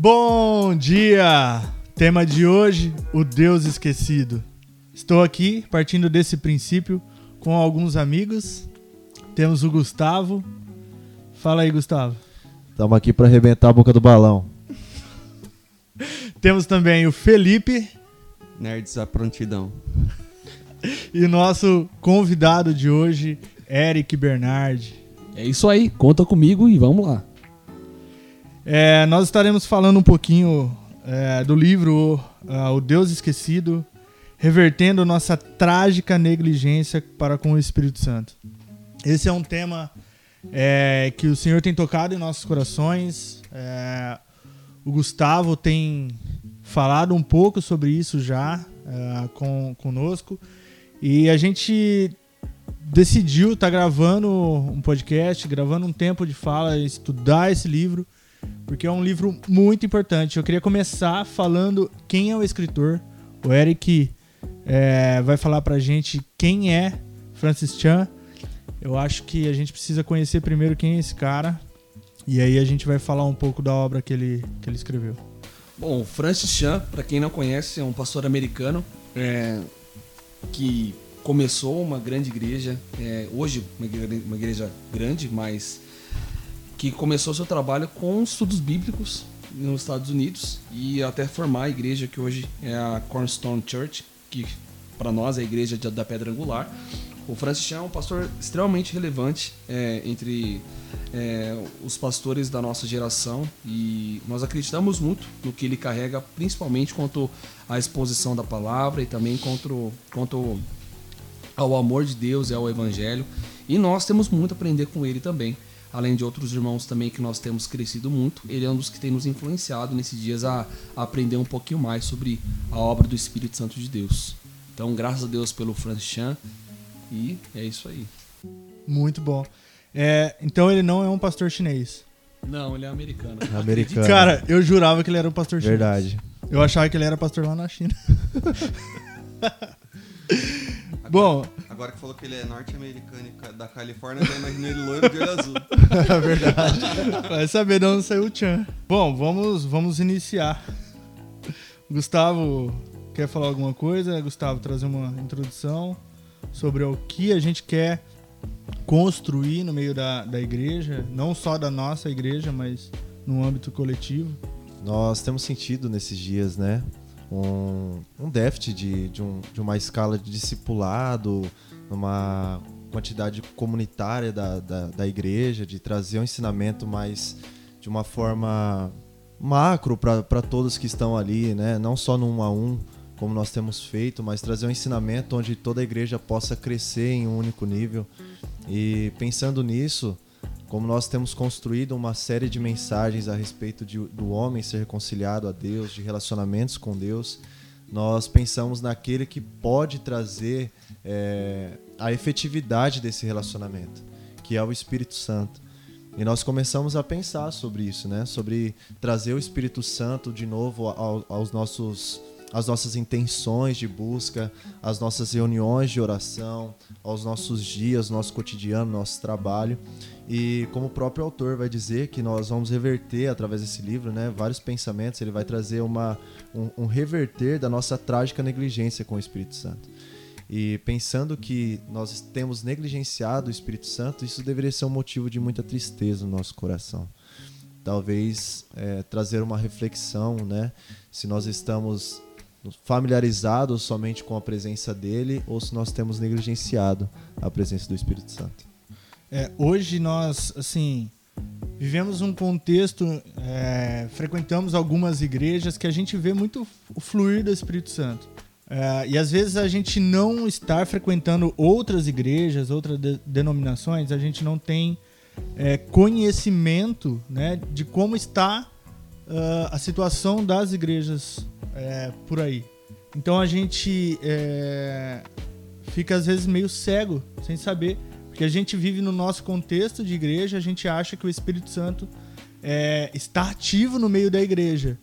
Bom dia! Tema de hoje: o Deus esquecido. Estou aqui partindo desse princípio com alguns amigos. Temos o Gustavo. Fala aí, Gustavo. Estamos aqui para arrebentar a boca do balão. Temos também o Felipe. Nerds à prontidão. E o nosso convidado de hoje, Eric Bernardi. É isso aí, conta comigo e vamos lá. É, nós estaremos falando um pouquinho é, do livro uh, O Deus Esquecido, revertendo nossa trágica negligência para com o Espírito Santo. Esse é um tema é, que o Senhor tem tocado em nossos corações. É, o Gustavo tem falado um pouco sobre isso já é, com, conosco. E a gente decidiu estar tá gravando um podcast, gravando um tempo de fala, estudar esse livro, porque é um livro muito importante. Eu queria começar falando quem é o escritor. O Eric é, vai falar pra gente quem é Francis Chan. Eu acho que a gente precisa conhecer primeiro quem é esse cara. E aí a gente vai falar um pouco da obra que ele, que ele escreveu. Bom, Francis Chan, para quem não conhece, é um pastor americano é, que começou uma grande igreja, é, hoje uma igreja, uma igreja grande, mas que começou seu trabalho com estudos bíblicos nos Estados Unidos e até formar a igreja que hoje é a Cornerstone Church, que para nós é a igreja da Pedra Angular. O Francis Chan é um pastor extremamente relevante é, entre é, os pastores da nossa geração e nós acreditamos muito no que ele carrega, principalmente quanto à exposição da palavra e também quanto, quanto ao amor de Deus e ao Evangelho. E nós temos muito a aprender com ele também. Além de outros irmãos também que nós temos crescido muito, ele é um dos que tem nos influenciado nesses dias a, a aprender um pouquinho mais sobre a obra do Espírito Santo de Deus. Então, graças a Deus pelo Francis Chan e é isso aí. Muito bom. É, então ele não é um pastor chinês. Não, ele é americano. Americano. Cara, eu jurava que ele era um pastor chinês. Verdade. Eu achava que ele era pastor lá na China. Bom. Agora que falou que ele é norte-americano e da Califórnia, eu imaginei ele loiro de olho azul. É verdade. Vai saber de onde saiu o Chan. Bom, vamos, vamos iniciar. Gustavo, quer falar alguma coisa? Gustavo, trazer uma introdução sobre o que a gente quer construir no meio da, da igreja, não só da nossa igreja, mas no âmbito coletivo. Nós temos sentido nesses dias, né? um, um déficit de, de, um, de uma escala de discipulado, uma quantidade comunitária da, da, da igreja, de trazer um ensinamento mais de uma forma macro para todos que estão ali, né? não só no um a um, como nós temos feito, mas trazer um ensinamento onde toda a igreja possa crescer em um único nível. E pensando nisso, como nós temos construído uma série de mensagens a respeito de, do homem ser reconciliado a Deus, de relacionamentos com Deus, nós pensamos naquele que pode trazer é, a efetividade desse relacionamento, que é o Espírito Santo. E nós começamos a pensar sobre isso, né? Sobre trazer o Espírito Santo de novo ao, aos nossos as nossas intenções de busca, as nossas reuniões de oração, aos nossos dias, nosso cotidiano, nosso trabalho. E como o próprio autor vai dizer que nós vamos reverter através desse livro, né, vários pensamentos, ele vai trazer uma, um, um reverter da nossa trágica negligência com o Espírito Santo. E pensando que nós temos negligenciado o Espírito Santo, isso deveria ser um motivo de muita tristeza no nosso coração. Talvez é, trazer uma reflexão, né? Se nós estamos familiarizados somente com a presença dele ou se nós temos negligenciado a presença do Espírito Santo. É, hoje nós, assim, vivemos um contexto, é, frequentamos algumas igrejas que a gente vê muito o fluir do Espírito Santo. É, e às vezes a gente não estar frequentando outras igrejas, outras de denominações, a gente não tem é, conhecimento né, de como está uh, a situação das igrejas é, por aí. Então a gente é, fica às vezes meio cego, sem saber, porque a gente vive no nosso contexto de igreja, a gente acha que o Espírito Santo é, está ativo no meio da igreja.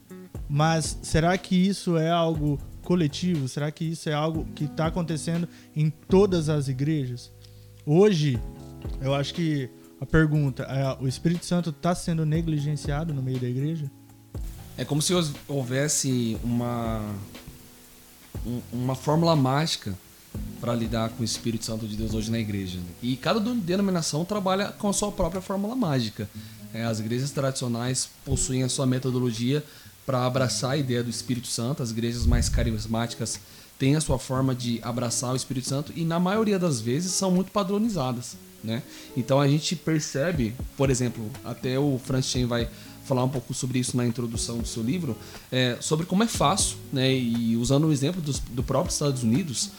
Mas será que isso é algo coletivo? Será que isso é algo que está acontecendo em todas as igrejas? Hoje, eu acho que a pergunta é: o Espírito Santo está sendo negligenciado no meio da igreja? É como se houvesse uma um, uma fórmula mágica para lidar com o Espírito Santo de Deus hoje na igreja. Né? E cada denominação trabalha com a sua própria fórmula mágica. É, as igrejas tradicionais possuem a sua metodologia para abraçar a ideia do Espírito Santo, as igrejas mais carismáticas têm a sua forma de abraçar o Espírito Santo e na maioria das vezes são muito padronizadas. Né? Então a gente percebe, por exemplo, até o Franz Chen vai falar um pouco sobre isso na introdução do seu livro, é, sobre como é fácil, né, e usando o exemplo dos, do próprio Estados Unidos,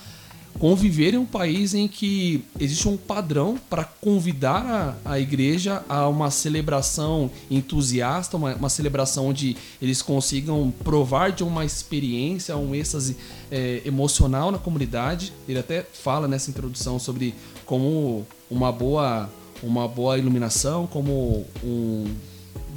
conviver em um país em que existe um padrão para convidar a, a, igreja a uma celebração entusiasta, uma, uma, celebração onde eles consigam provar de uma experiência, um êxtase é, emocional na comunidade. Ele até fala nessa introdução sobre como uma boa, uma boa iluminação, como um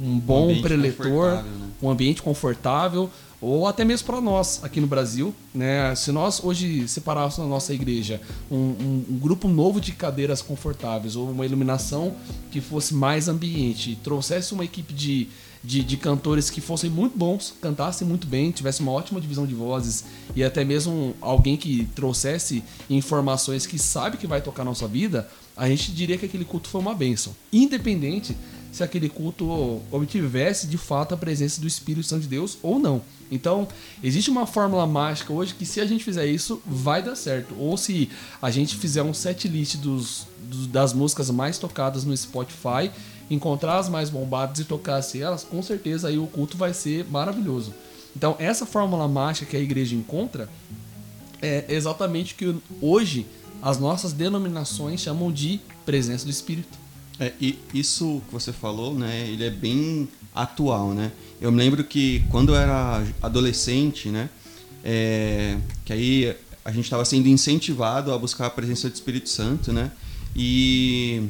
um bom um preletor, né? um ambiente confortável, ou até mesmo para nós aqui no Brasil, né? Se nós hoje separássemos na nossa igreja um, um, um, grupo novo de cadeiras confortáveis ou uma iluminação que fosse mais ambiente, trouxesse uma equipe de, de, de, cantores que fossem muito bons, cantassem muito bem, tivesse uma ótima divisão de vozes e até mesmo alguém que trouxesse informações que sabe que vai tocar na nossa vida, a gente diria que aquele culto foi uma bênção. Independente se aquele culto obtivesse de fato a presença do Espírito Santo de Deus ou não. Então, existe uma fórmula mágica hoje que se a gente fizer isso, vai dar certo. Ou se a gente fizer um set list dos, dos das músicas mais tocadas no Spotify, encontrar as mais bombadas e tocasse elas, com certeza aí o culto vai ser maravilhoso. Então, essa fórmula mágica que a igreja encontra é exatamente o que hoje as nossas denominações chamam de presença do Espírito. É, e isso que você falou, né, ele é bem atual, né? Eu me lembro que quando eu era adolescente, né, é, que aí a gente estava sendo incentivado a buscar a presença do Espírito Santo, né? E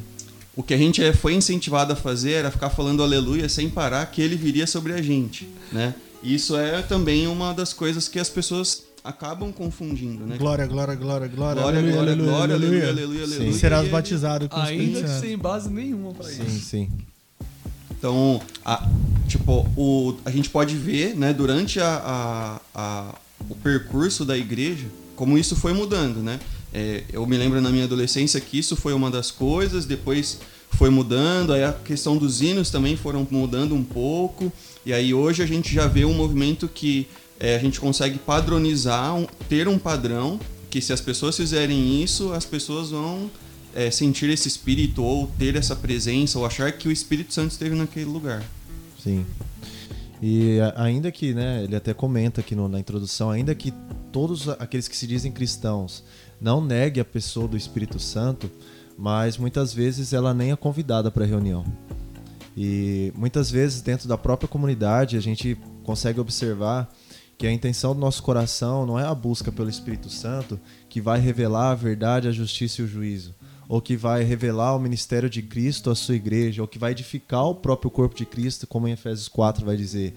o que a gente é, foi incentivado a fazer era ficar falando aleluia sem parar que ele viria sobre a gente, né? Isso é também uma das coisas que as pessoas acabam confundindo, né? Glória, glória, glória, glória. Glória, aleluia, glória, aleluia, glória, aleluia, aleluia, aleluia. aleluia. Serás batizado com Ainda sem base nenhuma para isso. Sim, sim. Então, a, tipo, o, a gente pode ver, né, durante a, a, a, o percurso da igreja, como isso foi mudando, né? É, eu me lembro na minha adolescência que isso foi uma das coisas, depois foi mudando, aí a questão dos hinos também foram mudando um pouco, e aí hoje a gente já vê um movimento que é, a gente consegue padronizar, um, ter um padrão que se as pessoas fizerem isso, as pessoas vão é, sentir esse espírito ou ter essa presença ou achar que o Espírito Santo esteve naquele lugar. Sim. E ainda que, né, ele até comenta aqui no, na introdução, ainda que todos aqueles que se dizem cristãos não neguem a pessoa do Espírito Santo, mas muitas vezes ela nem é convidada para a reunião. E muitas vezes dentro da própria comunidade a gente consegue observar que a intenção do nosso coração não é a busca pelo Espírito Santo que vai revelar a verdade, a justiça e o juízo, ou que vai revelar o ministério de Cristo à sua igreja, ou que vai edificar o próprio corpo de Cristo, como em Efésios 4 vai dizer.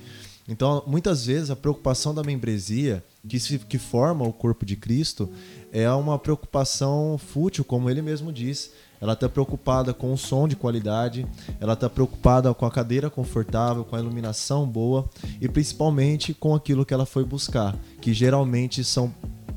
Então, muitas vezes a preocupação da membresia, que, se, que forma o corpo de Cristo, é uma preocupação fútil, como ele mesmo diz, ela está preocupada com o som de qualidade, ela está preocupada com a cadeira confortável, com a iluminação boa e principalmente com aquilo que ela foi buscar, que geralmente são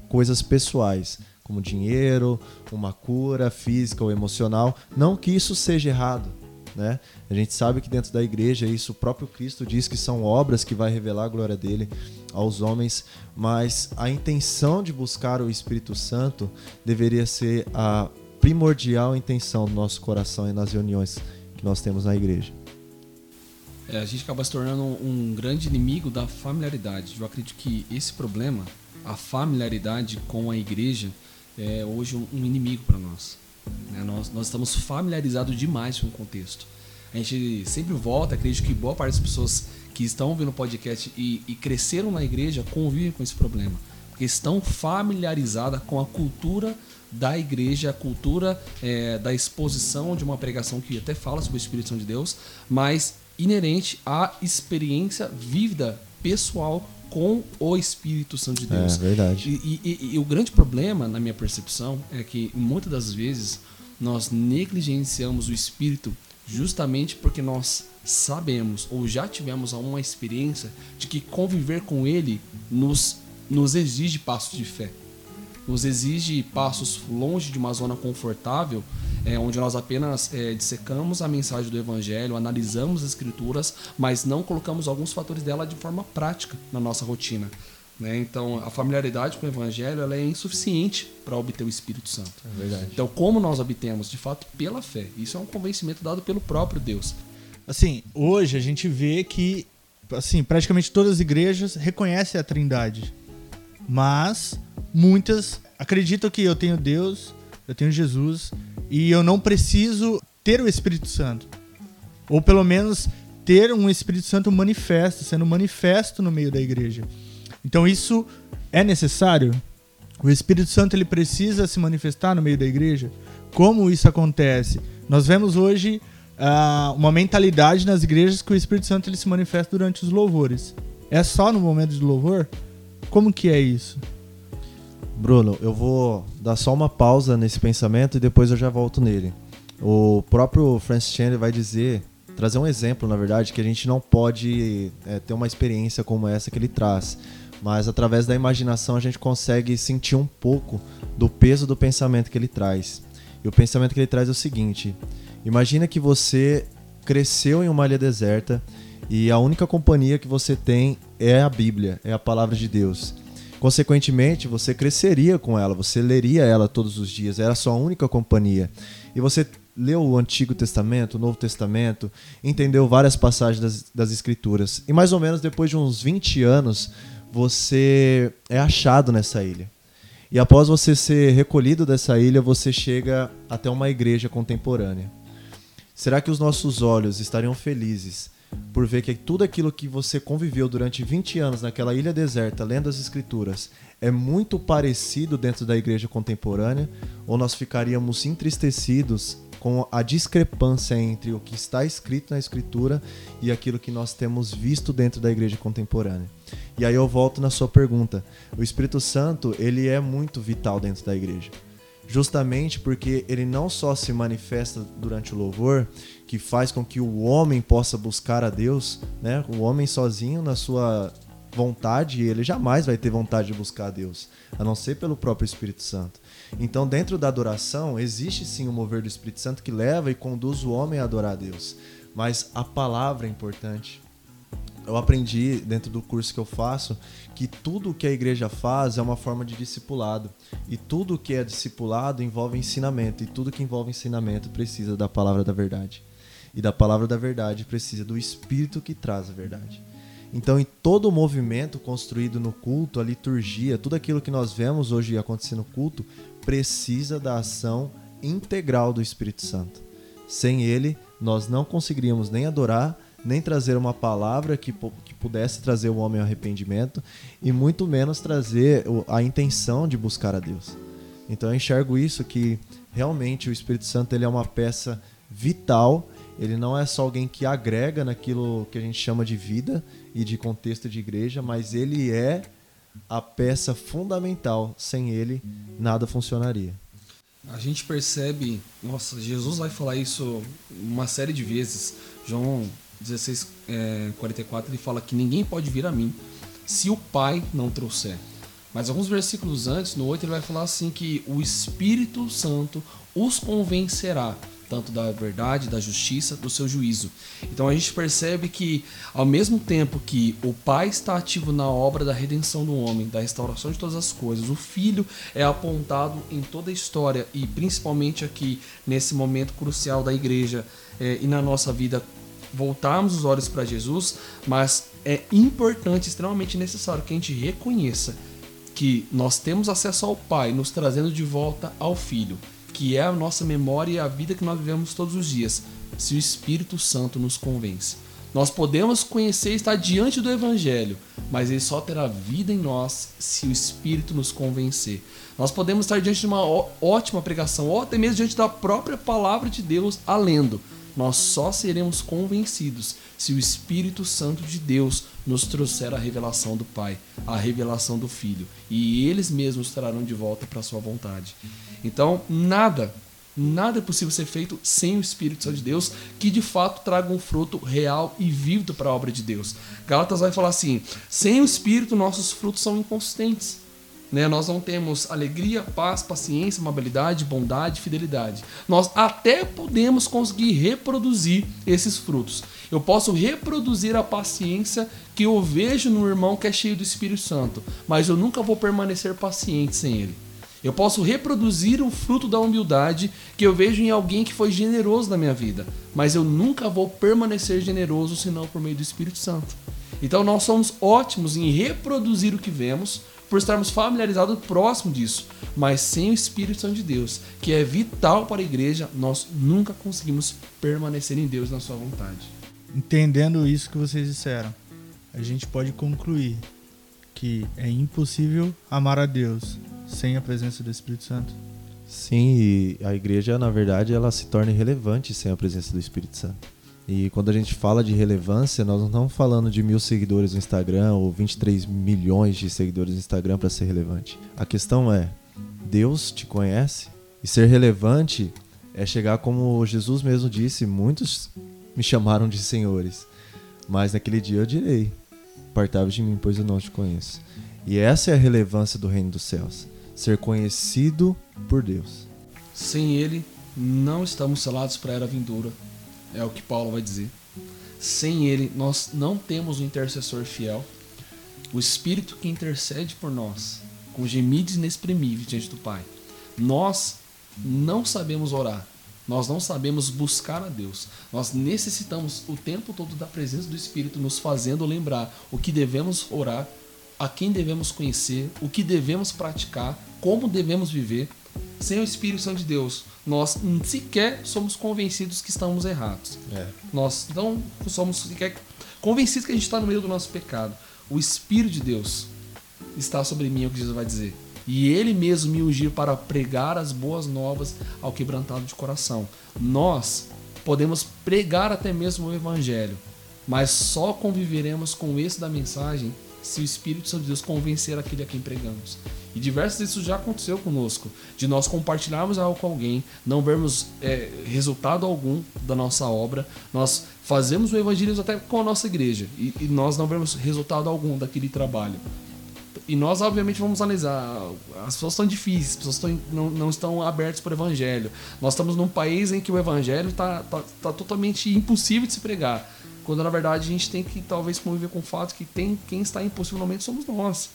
coisas pessoais, como dinheiro, uma cura física ou emocional. Não que isso seja errado, né? A gente sabe que dentro da igreja isso o próprio Cristo diz que são obras que vai revelar a glória dele aos homens, mas a intenção de buscar o Espírito Santo deveria ser a primordial intenção do nosso coração e nas reuniões que nós temos na igreja. É, a gente acaba se tornando um, grande inimigo da familiaridade. Eu acredito que esse problema, a familiaridade com a igreja, é hoje um, um inimigo para nós. Né? nós. Nós estamos familiarizados demais com o contexto. A gente sempre volta, acredito que boa parte das pessoas que estão ouvindo o podcast e, e cresceram na igreja convivem com esse problema. Porque estão familiarizadas com a cultura da igreja, a cultura é, da exposição de uma pregação que até fala sobre o Espírito Santo de Deus, mas inerente à experiência vívida, pessoal com o Espírito Santo de Deus. É verdade. E, e, e, o grande problema, na minha percepção, é que muitas das vezes nós negligenciamos o Espírito justamente porque nós sabemos ou já tivemos uma experiência de que conviver com Ele nos, nos exige passos de fé. Nos exige passos longe de uma zona confortável, é, onde nós apenas é, dissecamos a mensagem do Evangelho, analisamos as Escrituras, mas não colocamos alguns fatores dela de forma prática na nossa rotina. Né? Então, a familiaridade com o Evangelho ela é insuficiente para obter o Espírito Santo. É verdade. Então, como nós obtemos? De fato, pela fé. Isso é um convencimento dado pelo próprio Deus. Assim, hoje a gente vê que assim, praticamente todas as igrejas reconhecem a Trindade. Mas muitas acreditam que eu tenho Deus, eu tenho Jesus e eu não preciso ter o Espírito Santo. Ou pelo menos ter um Espírito Santo manifesto, sendo manifesto no meio da igreja. Então isso é necessário? O Espírito Santo ele precisa se manifestar no meio da igreja? Como isso acontece? Nós vemos hoje uh, uma mentalidade nas igrejas que o Espírito Santo ele se manifesta durante os louvores. É só no momento de louvor? Como que é isso? Bruno, eu vou dar só uma pausa nesse pensamento e depois eu já volto nele. O próprio Francis Chandler vai dizer, trazer um exemplo, na verdade, que a gente não pode é, ter uma experiência como essa que ele traz mas através da imaginação a gente consegue sentir um pouco do peso do pensamento que ele traz. E o pensamento que ele traz é o seguinte: imagina que você cresceu em uma ilha deserta e a única companhia que você tem é a Bíblia, é a palavra de Deus. Consequentemente, você cresceria com ela, você leria ela todos os dias, era a sua única companhia. E você leu o Antigo Testamento, o Novo Testamento, entendeu várias passagens das, das Escrituras. E mais ou menos depois de uns 20 anos, você é achado nessa ilha. E após você ser recolhido dessa ilha, você chega até uma igreja contemporânea. Será que os nossos olhos estariam felizes por ver que tudo aquilo que você conviveu durante 20 anos naquela ilha deserta, lendo as escrituras, é muito parecido dentro da igreja contemporânea? Ou nós ficaríamos entristecidos com a discrepância entre o que está escrito na escritura e aquilo que nós temos visto dentro da igreja contemporânea? E aí eu volto na sua pergunta. O Espírito Santo, ele é muito vital dentro da igreja. Justamente porque ele não só se manifesta durante o louvor, que faz com que o homem possa buscar a Deus, né? O homem sozinho na sua vontade, ele jamais vai ter vontade de buscar a Deus, a não ser pelo próprio Espírito Santo. Então, dentro da adoração, existe sim o mover do Espírito Santo que leva e conduz o homem a adorar a Deus. Mas a palavra é importante eu aprendi dentro do curso que eu faço que tudo que a igreja faz é uma forma de discipulado. E tudo que é discipulado envolve ensinamento. E tudo que envolve ensinamento precisa da palavra da verdade. E da palavra da verdade precisa do Espírito que traz a verdade. Então, em todo o movimento construído no culto, a liturgia, tudo aquilo que nós vemos hoje acontecer no culto, precisa da ação integral do Espírito Santo. Sem ele, nós não conseguiríamos nem adorar, nem trazer uma palavra que, que pudesse trazer o homem ao arrependimento e muito menos trazer a intenção de buscar a Deus. Então eu enxergo isso que realmente o Espírito Santo ele é uma peça vital. Ele não é só alguém que agrega naquilo que a gente chama de vida e de contexto de igreja, mas ele é a peça fundamental. Sem ele, nada funcionaria. A gente percebe, nossa, Jesus vai falar isso uma série de vezes. João 16, é, 44, ele fala que ninguém pode vir a mim se o Pai não trouxer. Mas alguns versículos antes, no 8, ele vai falar assim que o Espírito Santo os convencerá tanto da verdade, da justiça, do seu juízo. Então a gente percebe que, ao mesmo tempo que o Pai está ativo na obra da redenção do homem, da restauração de todas as coisas, o Filho é apontado em toda a história e principalmente aqui nesse momento crucial da igreja é, e na nossa vida voltarmos os olhos para Jesus, mas é importante, extremamente necessário que a gente reconheça que nós temos acesso ao Pai, nos trazendo de volta ao Filho, que é a nossa memória e a vida que nós vivemos todos os dias, se o Espírito Santo nos convence. Nós podemos conhecer e estar diante do Evangelho, mas ele só terá vida em nós se o Espírito nos convencer. Nós podemos estar diante de uma ótima pregação, ou até mesmo diante da própria palavra de Deus, alendo, nós só seremos convencidos se o Espírito Santo de Deus nos trouxer a revelação do Pai, a revelação do Filho, e eles mesmos trarão de volta para a sua vontade. Então, nada Nada é possível ser feito sem o Espírito Santo de Deus, que de fato traga um fruto real e vívido para a obra de Deus. Gálatas vai falar assim: sem o Espírito, nossos frutos são inconsistentes. Né? Nós não temos alegria, paz, paciência, amabilidade, bondade, fidelidade. Nós até podemos conseguir reproduzir esses frutos. Eu posso reproduzir a paciência que eu vejo no irmão que é cheio do Espírito Santo, mas eu nunca vou permanecer paciente sem ele. Eu posso reproduzir o fruto da humildade que eu vejo em alguém que foi generoso na minha vida, mas eu nunca vou permanecer generoso senão por meio do Espírito Santo. Então nós somos ótimos em reproduzir o que vemos, por estarmos familiarizados próximo disso. Mas sem o Espírito Santo de Deus, que é vital para a igreja, nós nunca conseguimos permanecer em Deus na sua vontade. Entendendo isso que vocês disseram, a gente pode concluir que é impossível amar a Deus sem a presença do Espírito Santo. Sim, e a igreja, na verdade, ela se torna irrelevante sem a presença do Espírito Santo. E quando a gente fala de relevância, nós não estamos falando de mil seguidores no Instagram ou 23 milhões de seguidores no Instagram para ser relevante. A questão é: Deus te conhece? E ser relevante é chegar como Jesus mesmo disse: muitos me chamaram de senhores, mas naquele dia eu direi: Partai de mim, pois eu não te conheço. E essa é a relevância do reino dos céus: ser conhecido por Deus. Sem Ele, não estamos selados para a era vindoura é o que Paulo vai dizer. Sem ele, nós não temos um intercessor fiel. O Espírito que intercede por nós, com gemidos inexprimíveis diante do Pai. Nós não sabemos orar. Nós não sabemos buscar a Deus. Nós necessitamos o tempo todo da presença do Espírito nos fazendo lembrar o que devemos orar, a quem devemos conhecer, o que devemos praticar, como devemos viver. Sem o Espírito Santo de Deus, nós sequer somos convencidos que estamos errados. É. Nós não somos sequer convencidos que a gente está no meio do nosso pecado. O Espírito de Deus está sobre mim, é o que Jesus vai dizer. E ele mesmo me ungiu para pregar as boas novas ao quebrantado de coração. Nós podemos pregar até mesmo o Evangelho, mas só conviveremos com esse da mensagem se o Espírito Santo de Deus convencer aquele a quem pregamos. E diversas vezes isso já aconteceu conosco, de nós compartilharmos algo com alguém, não vermos é, resultado algum da nossa obra, nós fazemos o evangelismo até com a nossa igreja e, e nós não vemos resultado algum daquele trabalho. E nós, obviamente, vamos analisar. As pessoas estão difíceis, as pessoas estão, não, não estão abertas para o evangelho. Nós estamos num país em que o evangelho está tá, tá totalmente impossível de se pregar. Quando na verdade a gente tem que talvez conviver com o fato que tem quem está impossivelmente somos nós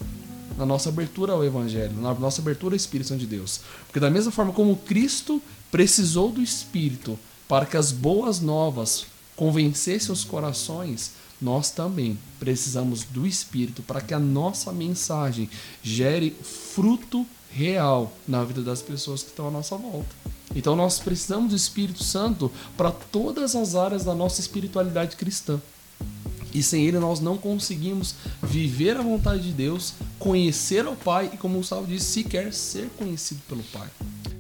na nossa abertura ao Evangelho, na nossa abertura ao Espírito de Deus. Porque da mesma forma como Cristo precisou do Espírito para que as boas novas convencessem os corações, nós também precisamos do Espírito para que a nossa mensagem gere fruto real na vida das pessoas que estão à nossa volta. Então nós precisamos do Espírito Santo para todas as áreas da nossa espiritualidade cristã. E sem ele nós não conseguimos viver a vontade de Deus, conhecer o Pai e, como o Gustavo disse, sequer ser conhecido pelo Pai.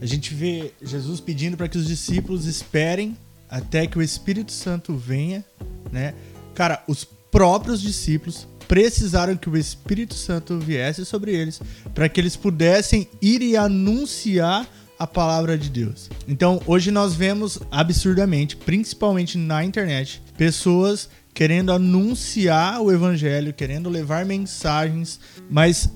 A gente vê Jesus pedindo para que os discípulos esperem até que o Espírito Santo venha, né? Cara, os próprios discípulos precisaram que o Espírito Santo viesse sobre eles para que eles pudessem ir e anunciar a palavra de Deus. Então, hoje nós vemos absurdamente, principalmente na internet, pessoas querendo anunciar o evangelho, querendo levar mensagens, mas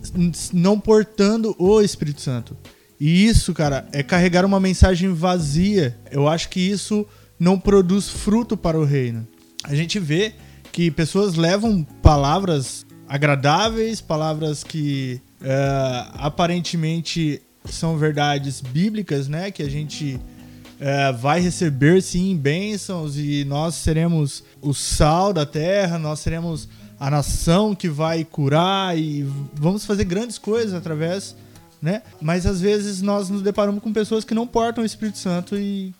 não portando o Espírito Santo. E isso, cara, é carregar uma mensagem vazia. Eu acho que isso não produz fruto para o reino. A gente vê que pessoas levam palavras agradáveis, palavras que é, aparentemente são verdades bíblicas, né? Que a gente é, vai receber sim bênçãos e nós seremos o sal da terra, nós seremos a nação que vai curar e vamos fazer grandes coisas através, né? Mas às vezes nós nos deparamos com pessoas que não portam o Espírito Santo e,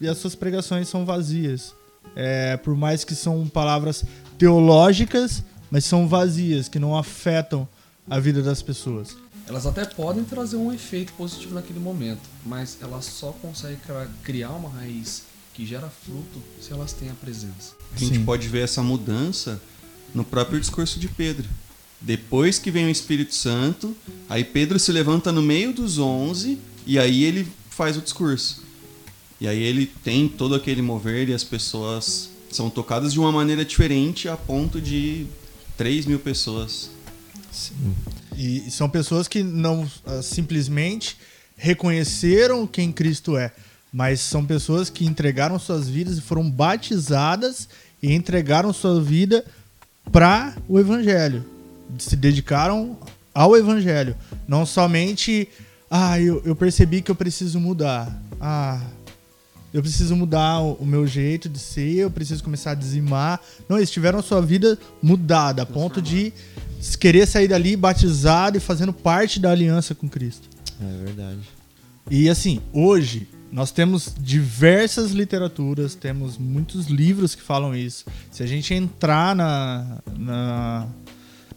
e as suas pregações são vazias. É, por mais que são palavras teológicas, mas são vazias, que não afetam a vida das pessoas. Elas até podem trazer um efeito positivo naquele momento, mas elas só conseguem criar uma raiz que gera fruto se elas têm a presença. A gente Sim. pode ver essa mudança no próprio discurso de Pedro. Depois que vem o Espírito Santo, aí Pedro se levanta no meio dos onze e aí ele faz o discurso. E aí ele tem todo aquele mover e as pessoas são tocadas de uma maneira diferente a ponto de 3 mil pessoas. Sim. E são pessoas que não ah, simplesmente reconheceram quem Cristo é, mas são pessoas que entregaram suas vidas e foram batizadas e entregaram sua vida para o Evangelho. Se dedicaram ao Evangelho. Não somente, ah, eu, eu percebi que eu preciso mudar. Ah, eu preciso mudar o, meu jeito de ser, eu preciso começar a dizimar. Não, eles tiveram a sua vida mudada, a ponto de querer sair dali batizado e fazendo parte da aliança com Cristo. É verdade. E assim, hoje nós temos diversas literaturas, temos muitos livros que falam isso. Se a gente entrar na, na,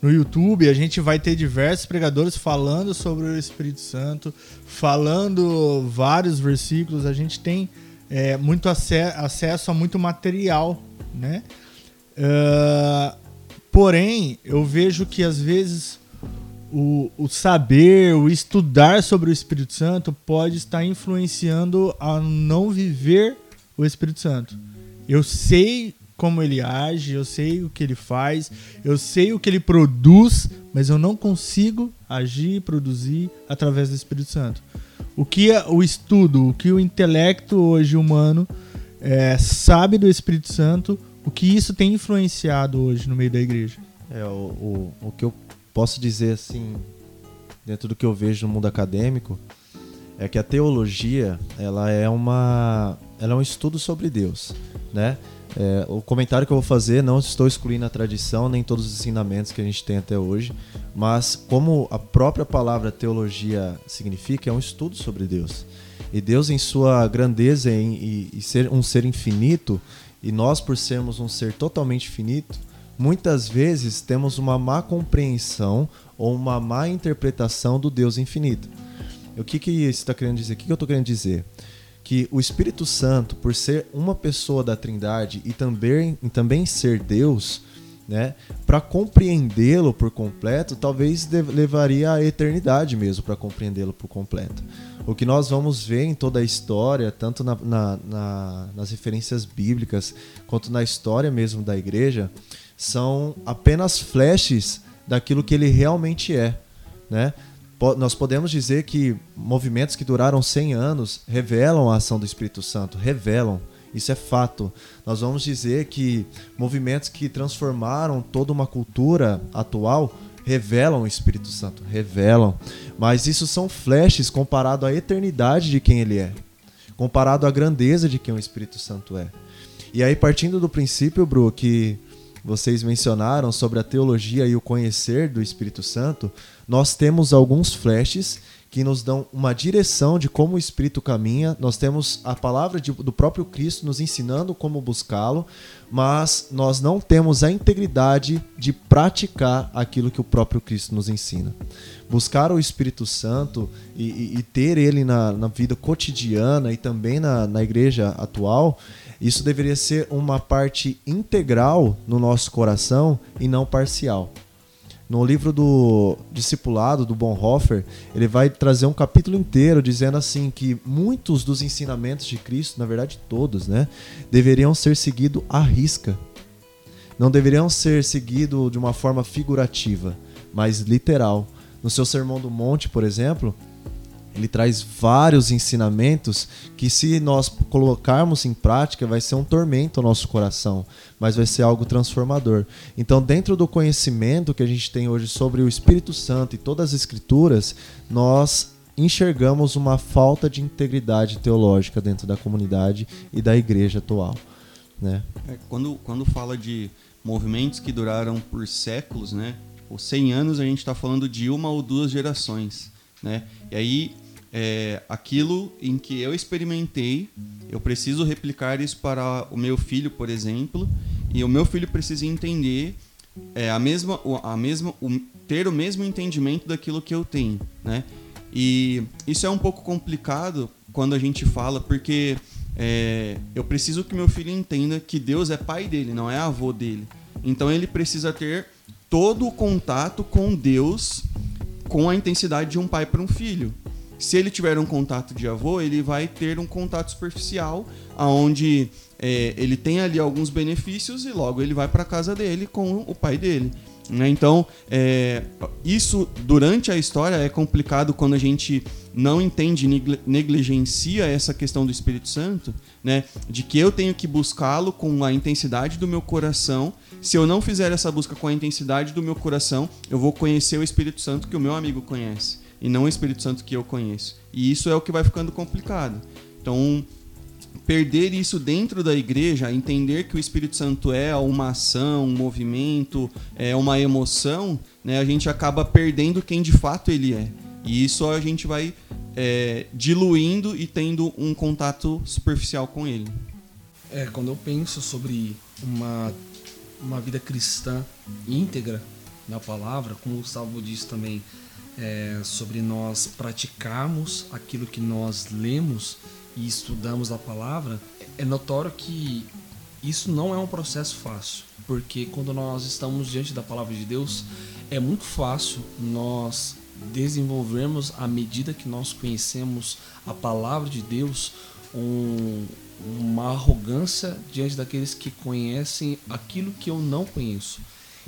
no YouTube, a gente vai ter diversos pregadores falando sobre o Espírito Santo, falando vários versículos. A gente tem é, muito ace acesso a muito material, né? Uh, porém, eu vejo que às vezes o, o saber, o estudar sobre o Espírito Santo pode estar influenciando a não viver o Espírito Santo. Eu sei como ele age, eu sei o que ele faz, eu sei o que ele produz, mas eu não consigo agir e produzir através do Espírito Santo. O que é o estudo, o que o intelecto hoje humano é, sabe do Espírito Santo, o que isso tem influenciado hoje no meio da igreja? É, o, o, o que eu posso dizer assim, dentro do que eu vejo no mundo acadêmico, é que a teologia ela é uma ela é um estudo sobre Deus, né? É, o comentário que eu vou fazer não estou excluindo a tradição nem todos os ensinamentos que a gente tem até hoje, mas como a própria palavra teologia significa, é um estudo sobre Deus. E Deus em sua grandeza e, e ser um ser infinito, e nós por sermos um ser totalmente finito, muitas vezes temos uma má compreensão ou uma má interpretação do Deus infinito. O que, que isso está querendo dizer? O que, que eu estou querendo dizer? Que o Espírito Santo, por ser uma pessoa da Trindade e também, e também ser Deus, né, para compreendê-lo por completo, talvez levaria a eternidade mesmo para compreendê-lo por completo. O que nós vamos ver em toda a história, tanto na, na, na, nas referências bíblicas quanto na história mesmo da igreja, são apenas flashes daquilo que ele realmente é, né? Nós podemos dizer que movimentos que duraram 100 anos revelam a ação do Espírito Santo, revelam. Isso é fato. Nós vamos dizer que movimentos que transformaram toda uma cultura atual revelam o Espírito Santo, revelam. Mas isso são flashes comparado à eternidade de quem ele é, comparado à grandeza de quem o Espírito Santo é. E aí, partindo do princípio, Bru, que vocês mencionaram sobre a teologia e o conhecer do Espírito Santo, nós temos alguns flashes que nos dão uma direção de como o Espírito caminha. Nós temos a palavra de, do próprio Cristo nos ensinando como buscá-lo, mas nós não temos a integridade de praticar aquilo que o próprio Cristo nos ensina. Buscar o Espírito Santo e, e, e ter ele na, na, vida cotidiana e também na, na igreja atual isso deveria ser uma parte integral no nosso coração e não parcial. No livro do Discipulado, do Bonhoeffer, ele vai trazer um capítulo inteiro dizendo assim que muitos dos ensinamentos de Cristo, na verdade todos, né, deveriam ser seguidos à risca. Não deveriam ser seguidos de uma forma figurativa, mas literal. No seu Sermão do Monte, por exemplo, ele traz vários ensinamentos que, se nós colocarmos em prática, vai ser um tormento ao nosso coração, mas vai ser algo transformador. Então, dentro do conhecimento que a gente tem hoje sobre o Espírito Santo e todas as Escrituras, nós enxergamos uma falta de integridade teológica dentro da comunidade e da igreja atual. Né? É, quando, quando fala de movimentos que duraram por séculos, né? Tipo, 100 anos, a gente está falando de uma ou duas gerações. Né? E aí é, aquilo em que eu experimentei, eu preciso replicar isso para o meu filho, por exemplo, e o meu filho precisa entender é, a mesma, a mesma, o, ter o mesmo entendimento daquilo que eu tenho, né? E isso é um pouco complicado quando a gente fala, porque é, eu preciso que meu filho entenda que Deus é pai dele, não é avô dele. Então ele precisa ter todo o contato com Deus com a intensidade de um pai para um filho. se ele tiver um contato de avô, ele vai ter um contato superficial, aonde é, ele tem ali alguns benefícios e logo ele vai para casa dele com o pai dele. Né? Então, é, isso durante a história é complicado quando a gente não entende, negligencia essa questão do Espírito Santo, né? de que eu tenho que buscá-lo com a intensidade do meu coração. Se eu não fizer essa busca com a intensidade do meu coração, eu vou conhecer o Espírito Santo que o meu amigo conhece e não o Espírito Santo que eu conheço. E isso é o que vai ficando complicado. Então, perder isso dentro da igreja, entender que o Espírito Santo é uma ação, um movimento, é uma emoção, né, a gente acaba perdendo quem de fato ele é. E isso a gente vai é, diluindo e tendo um contato superficial com ele. É, quando eu penso sobre uma, uma vida cristã íntegra na palavra, como o Gustavo disse também, é, sobre nós praticarmos aquilo que nós lemos e estudamos a palavra, é notório que isso não é um processo fácil, porque quando nós estamos diante da palavra de Deus, é muito fácil nós desenvolvermos à medida que nós conhecemos a palavra de Deus um, uma arrogância diante daqueles que conhecem aquilo que eu não conheço.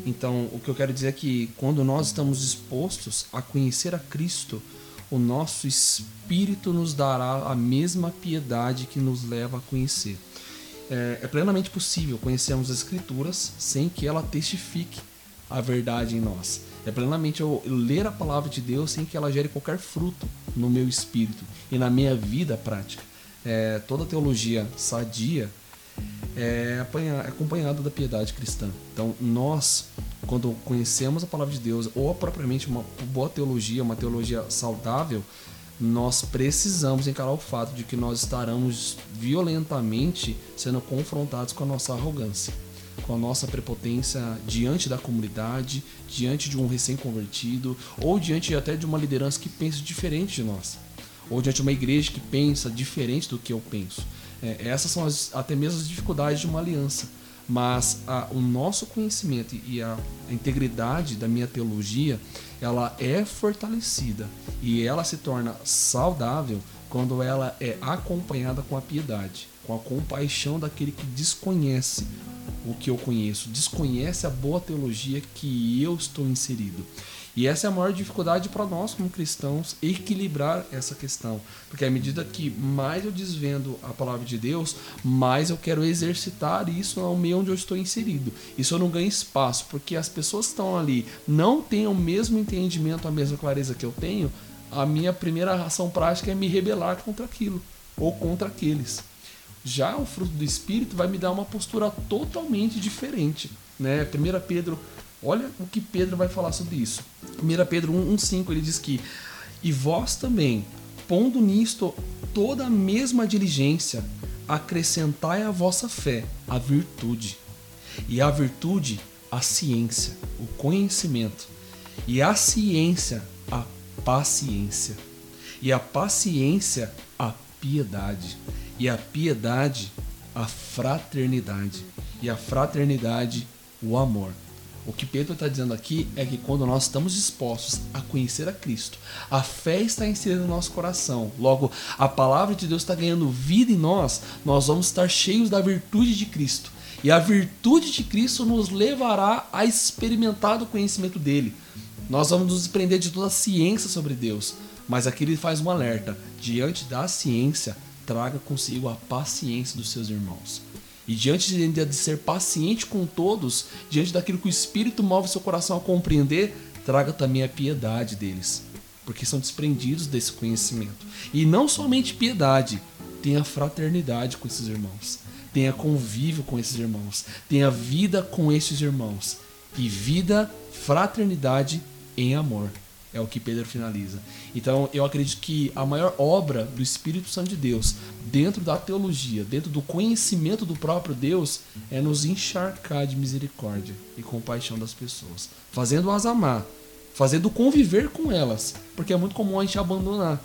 Então, o que eu quero dizer é que quando nós estamos dispostos a conhecer a Cristo, o nosso espírito nos dará a mesma piedade que nos leva a conhecer. É, é plenamente possível conhecermos as Escrituras sem que ela testifique a verdade em nós. É plenamente eu ler a palavra de Deus sem que ela gere qualquer fruto no meu espírito e na minha vida prática. É, toda teologia sadia é, é acompanhada da piedade cristã. Então, nós, quando conhecemos a palavra de Deus, ou propriamente uma boa teologia, uma teologia saudável, nós precisamos encarar o fato de que nós estaremos violentamente sendo confrontados com a nossa arrogância, com a nossa prepotência diante da comunidade, diante de um recém-convertido, ou diante até de uma liderança que pensa diferente de nós, ou diante de uma igreja que pensa diferente do que eu penso. É, essas são as, até mesmo as dificuldades de uma aliança. Mas a, o nosso conhecimento e a, a integridade da minha teologia, ela é fortalecida e ela se torna saudável quando ela é acompanhada com a piedade, com a compaixão daquele que desconhece o que eu conheço, desconhece a boa teologia que eu estou inserido. E essa é a maior dificuldade para nós, como cristãos, equilibrar essa questão. Porque à medida que mais eu desvendo a palavra de Deus, mais eu quero exercitar isso no meio onde eu estou inserido. Isso eu não ganho espaço, porque as pessoas que estão ali não têm o mesmo entendimento, a mesma clareza que eu tenho. A minha primeira ação prática é me rebelar contra aquilo ou contra aqueles. Já o fruto do Espírito vai me dar uma postura totalmente diferente. Né? 1 Pedro Olha o que Pedro vai falar sobre isso. 1 Pedro 1,5 ele diz que: E vós também, pondo nisto toda a mesma diligência, acrescentai à vossa fé a virtude, e a virtude a ciência, o conhecimento, e a ciência a paciência, e a paciência a piedade, e a piedade a fraternidade, e a fraternidade o amor. O que Pedro está dizendo aqui é que quando nós estamos dispostos a conhecer a Cristo, a fé está inserida no nosso coração, logo a palavra de Deus está ganhando vida em nós, nós vamos estar cheios da virtude de Cristo. E a virtude de Cristo nos levará a experimentar o conhecimento dele. Nós vamos nos desprender de toda a ciência sobre Deus. Mas aqui ele faz um alerta: diante da ciência, traga consigo a paciência dos seus irmãos. E diante de, de ser paciente com todos, diante daquilo que o Espírito move seu coração a compreender, traga também a piedade deles, porque são desprendidos desse conhecimento. E não somente piedade, tenha fraternidade com esses irmãos, tenha convívio com esses irmãos, tenha vida com esses irmãos. E vida, fraternidade em amor. É o que Pedro finaliza. Então, eu acredito que a maior obra do Espírito Santo de Deus, dentro da teologia, dentro do conhecimento do próprio Deus, é nos encharcar de misericórdia e compaixão das pessoas, fazendo-as amar, fazendo conviver com elas, porque é muito comum a gente abandonar.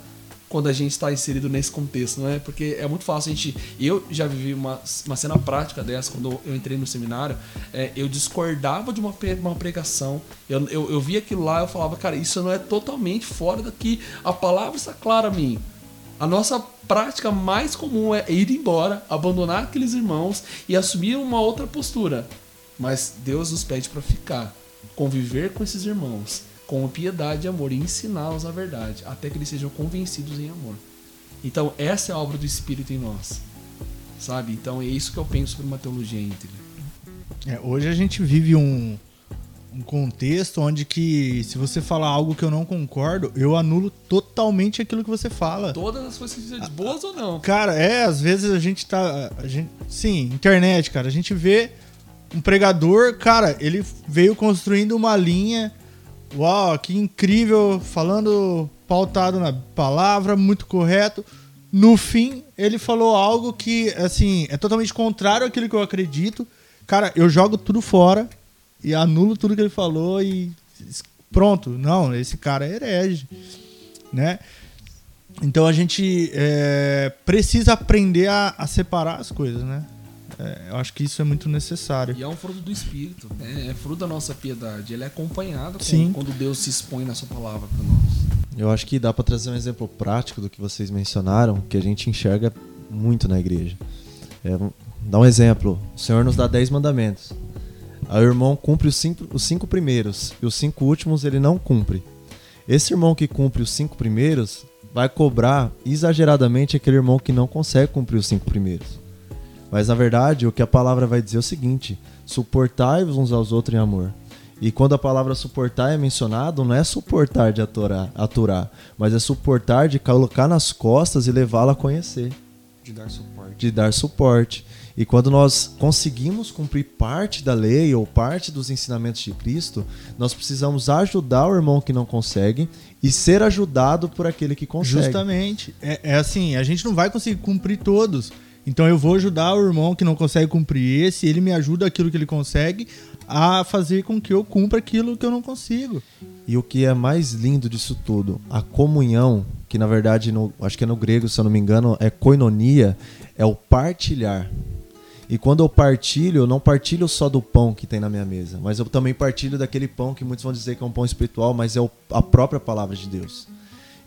Quando a gente está inserido nesse contexto, não é? Porque é muito fácil a gente. Eu já vivi uma, uma cena prática dessa quando eu entrei no seminário. É, eu discordava de uma, uma pregação. Eu, eu, eu via aquilo lá eu falava, cara, isso não é totalmente fora daqui. A palavra está clara a mim. A nossa prática mais comum é ir embora, abandonar aqueles irmãos e assumir uma outra postura. Mas Deus nos pede para ficar, conviver com esses irmãos com piedade e amor e ensiná-los a verdade, até que eles sejam convencidos em amor. Então, essa é a obra do Espírito em nós. Sabe? Então, é isso que eu penso sobre uma teologia íntegra. É, hoje a gente vive um, um contexto onde que se você falar algo que eu não concordo, eu anulo totalmente aquilo que você fala. Todas as coisas que sejam boas ou não. Cara, é, às vezes a gente tá. A gente, sim, internet, cara. A gente vê um pregador, cara, ele veio construindo uma linha Uau, que incrível, falando pautado na palavra, muito correto. No fim, ele falou algo que, assim, é totalmente contrário àquilo que eu acredito. Cara, eu jogo tudo fora e anulo tudo que ele falou e pronto. Não, esse cara é herege, né? Então a gente é, precisa aprender a, a separar as coisas, né? É, eu acho que isso é muito necessário. E é um fruto do Espírito, é, é fruto da nossa piedade. Ele é acompanhado com, quando Deus se expõe na sua palavra para nós. Eu acho que dá para trazer um exemplo prático do que vocês mencionaram, que a gente enxerga muito na igreja. É, dá um exemplo. O Senhor nos dá dez mandamentos. Aí o irmão cumpre os cinco, os cinco primeiros e os cinco últimos ele não cumpre. Esse irmão que cumpre os cinco primeiros vai cobrar exageradamente aquele irmão que não consegue cumprir os cinco primeiros. Mas na verdade, o que a palavra vai dizer é o seguinte: suportai-vos uns aos outros em amor. E quando a palavra suportar é mencionado, não é suportar de aturar, aturar, mas é suportar de colocar nas costas e levá-la a conhecer. De dar suporte. De dar suporte. E quando nós conseguimos cumprir parte da lei ou parte dos ensinamentos de Cristo, nós precisamos ajudar o irmão que não consegue e ser ajudado por aquele que consegue. Justamente. É, é assim, a gente não vai conseguir cumprir todos. Então eu vou ajudar o irmão que não consegue cumprir esse, ele me ajuda aquilo que ele consegue a fazer com que eu cumpra aquilo que eu não consigo. E o que é mais lindo disso tudo, a comunhão, que na verdade no, acho que é no grego, se eu não me engano, é koinonia, é o partilhar. E quando eu partilho, eu não partilho só do pão que tem na minha mesa, mas eu também partilho daquele pão que muitos vão dizer que é um pão espiritual, mas é a própria palavra de Deus.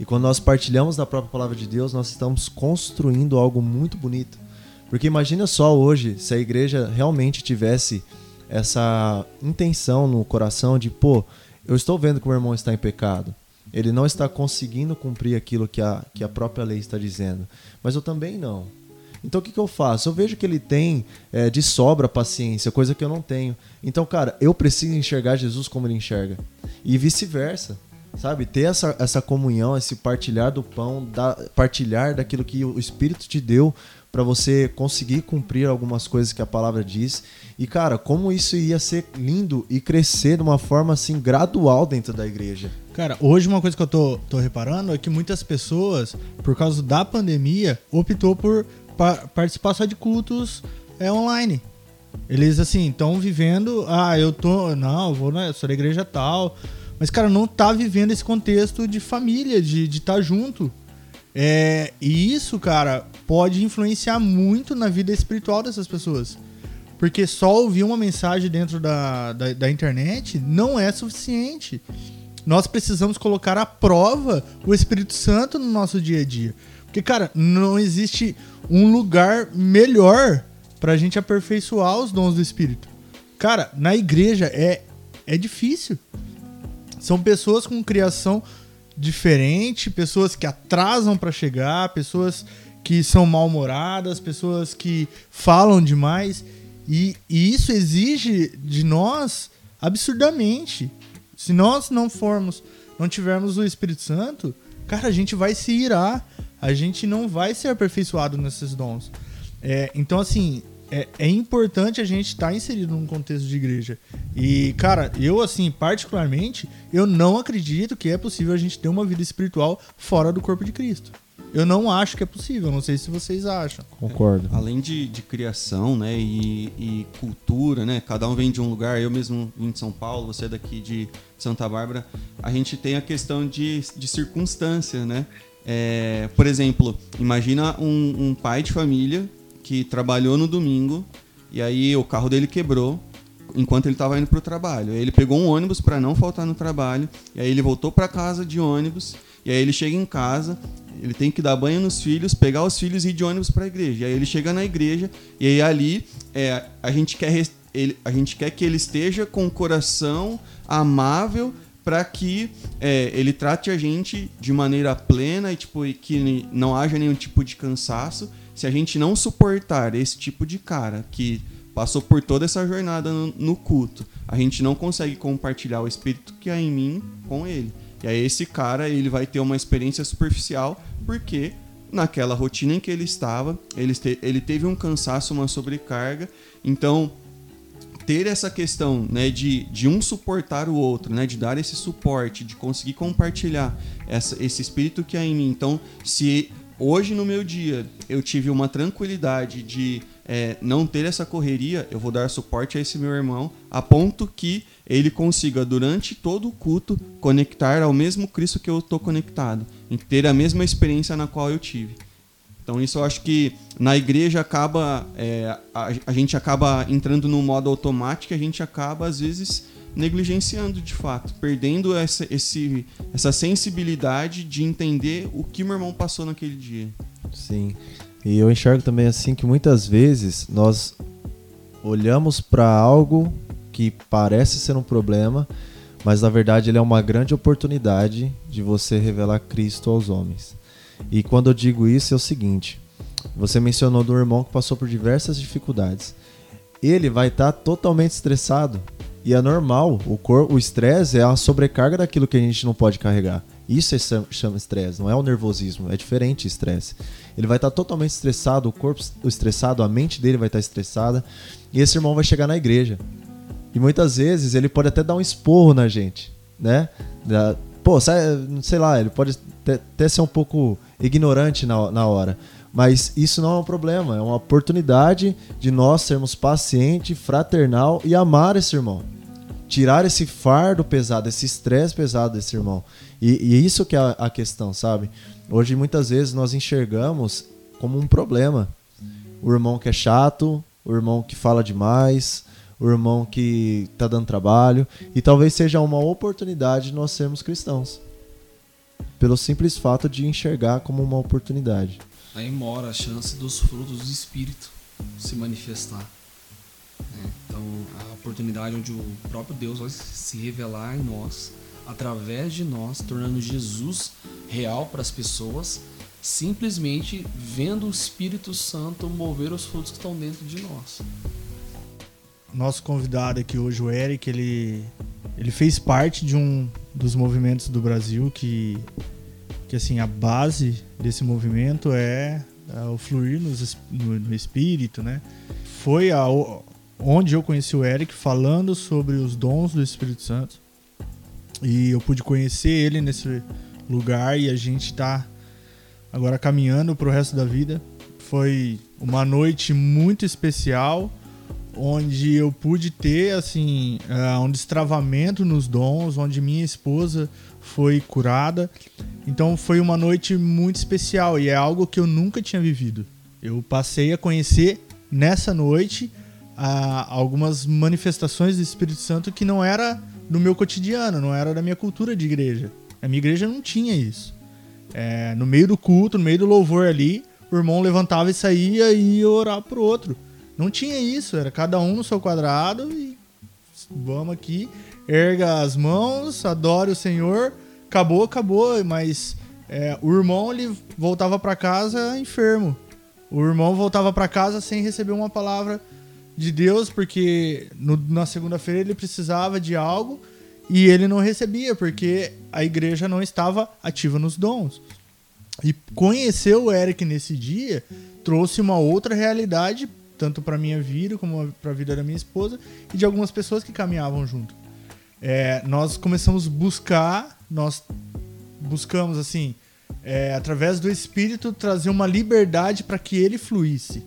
E quando nós partilhamos da própria palavra de Deus, nós estamos construindo algo muito bonito. Porque imagina só hoje se a igreja realmente tivesse essa intenção no coração de, pô, eu estou vendo que o meu irmão está em pecado. Ele não está conseguindo cumprir aquilo que a, que a própria lei está dizendo. Mas eu também não. Então o que, que eu faço? Eu vejo que ele tem é, de sobra paciência, coisa que eu não tenho. Então, cara, eu preciso enxergar Jesus como ele enxerga. E vice-versa. Sabe? Ter essa, essa comunhão, esse partilhar do pão, da, partilhar daquilo que o Espírito te deu para você conseguir cumprir algumas coisas que a palavra diz. E cara, como isso ia ser lindo e crescer de uma forma assim gradual dentro da igreja. Cara, hoje uma coisa que eu tô, tô reparando é que muitas pessoas, por causa da pandemia, optou por pa participar só de cultos é, online. Eles assim, estão vivendo, ah, eu tô, não, eu vou, né, sou da igreja tal, mas cara, não tá vivendo esse contexto de família, de estar tá junto. É, e isso, cara, pode influenciar muito na vida espiritual dessas pessoas. Porque só ouvir uma mensagem dentro da, da, da internet não é suficiente. Nós precisamos colocar à prova o Espírito Santo no nosso dia a dia. Porque, cara, não existe um lugar melhor pra gente aperfeiçoar os dons do Espírito. Cara, na igreja é, é difícil. São pessoas com criação diferente, pessoas que atrasam para chegar, pessoas que são mal-humoradas, pessoas que falam demais. E, e, isso exige de nós absurdamente. Se nós não formos, não tivermos o Espírito Santo, cara, a gente vai se irar. A gente não vai ser aperfeiçoado nesses dons. É, então, assim, é, é, importante a gente estar tá inserido num contexto de igreja. E, cara, eu, assim, particularmente, eu não acredito que é possível a gente ter uma vida espiritual fora do corpo de Cristo. Eu não acho que é possível, não sei se vocês acham. Concordo. É, além de, de criação, né, e, e, cultura, né, cada um vem de um lugar, eu mesmo vim de São Paulo, você é daqui de Santa Bárbara, a gente tem a questão de, de circunstância, né, É, por exemplo, imagina um, um pai de família que trabalhou no domingo e aí o carro dele quebrou enquanto ele estava indo para o trabalho. Ele pegou um ônibus para não faltar no trabalho, e aí ele voltou para casa de ônibus, e aí ele chega em casa, ele tem que dar banho nos filhos, pegar os filhos e ir de ônibus para a igreja. E aí ele chega na igreja, e aí ali é, a, gente quer ele, a gente quer que ele esteja com o coração amável para que é, ele trate a gente de maneira plena e tipo, e que não haja nenhum tipo de cansaço. Se a gente não suportar esse tipo de cara que passou por toda essa jornada no, no, culto, a gente não consegue compartilhar o espírito que há em mim com ele. E aí esse cara ele vai ter uma experiência superficial porque naquela rotina em que ele estava, ele, te, ele teve um cansaço, uma sobrecarga. Então ter essa questão né, de, de um suportar o outro, né, de dar esse suporte, de conseguir compartilhar essa, esse espírito que há em mim. Então, se hoje no meu dia eu tive uma tranquilidade de é, não ter essa correria, eu vou dar suporte a esse meu irmão a ponto que ele consiga, durante todo o culto, conectar ao mesmo Cristo que eu estou conectado, e ter a mesma experiência na qual eu tive. Então isso eu acho que na igreja acaba é, a, a, gente acaba entrando no modo automático, a gente acaba às vezes negligenciando de fato, perdendo essa, esse, essa sensibilidade de entender o que meu irmão passou naquele dia. Sim. E eu enxergo também assim que muitas vezes nós olhamos para algo que parece ser um problema, mas na verdade ele é uma grande oportunidade de você revelar Cristo aos homens. E quando eu digo isso é o seguinte: você mencionou do irmão que passou por diversas dificuldades. Ele vai estar tá totalmente estressado. E é normal, o o estresse é a sobrecarga daquilo que a gente não pode carregar. Isso é chama estresse, não é o nervosismo, é diferente estresse. Ele vai estar tá totalmente estressado, o corpo estressado, a mente dele vai estar tá estressada, e esse irmão vai chegar na igreja. E muitas vezes ele pode até dar um esporro na gente, né? Pô, sei lá, ele pode até ser um pouco ignorante na, na hora. Mas isso não é um problema, é uma oportunidade de nós sermos paciente, fraternal e amar esse irmão. Tirar esse fardo pesado, esse estresse pesado desse irmão. E, e isso que é a, a questão, sabe? Hoje muitas vezes nós enxergamos como um problema. O irmão que é chato, o irmão que fala demais, o irmão que está dando trabalho. E talvez seja uma oportunidade de nós sermos cristãos pelo simples fato de enxergar como uma oportunidade. Aí mora a chance dos frutos do Espírito se manifestar. Né? Então, a oportunidade onde o próprio Deus vai se revelar em nós, através de nós, tornando Jesus real para as pessoas, simplesmente vendo o Espírito Santo mover os frutos que estão dentro de nós. Nosso convidado aqui hoje, o Eric, ele, ele fez parte de um dos movimentos do Brasil que que assim a base desse movimento é, é o fluir no, no, espírito, né? Foi a, onde eu conheci o Eric falando sobre os dons do Espírito Santo e eu pude conhecer ele nesse lugar e a gente está agora caminhando para o resto da vida. Foi uma noite muito especial onde eu pude ter assim uh, um destravamento nos dons, onde minha esposa foi curada. Então foi uma noite muito especial e é algo que eu nunca tinha vivido. Eu passei a conhecer nessa noite a, algumas manifestações do Espírito Santo que não era do meu cotidiano, não era da minha cultura de igreja. A minha igreja não tinha isso. É, no meio do culto, no meio do louvor ali, o irmão levantava e saía e ia orar pro outro. Não tinha isso, era cada um no seu quadrado e vamos aqui erga as mãos, adore o Senhor, acabou, acabou, mas é, o irmão ele voltava para casa enfermo. O irmão voltava para casa sem receber uma palavra de Deus, porque no, na segunda-feira ele precisava de algo e ele não recebia, porque a igreja não estava ativa nos dons. E conhecer o Eric nesse dia trouxe uma outra realidade, tanto para minha vida como para a vida da minha esposa e de algumas pessoas que caminhavam junto é, nós começamos a buscar, nós buscamos assim, é, através do Espírito, trazer uma liberdade para que ele fluísse.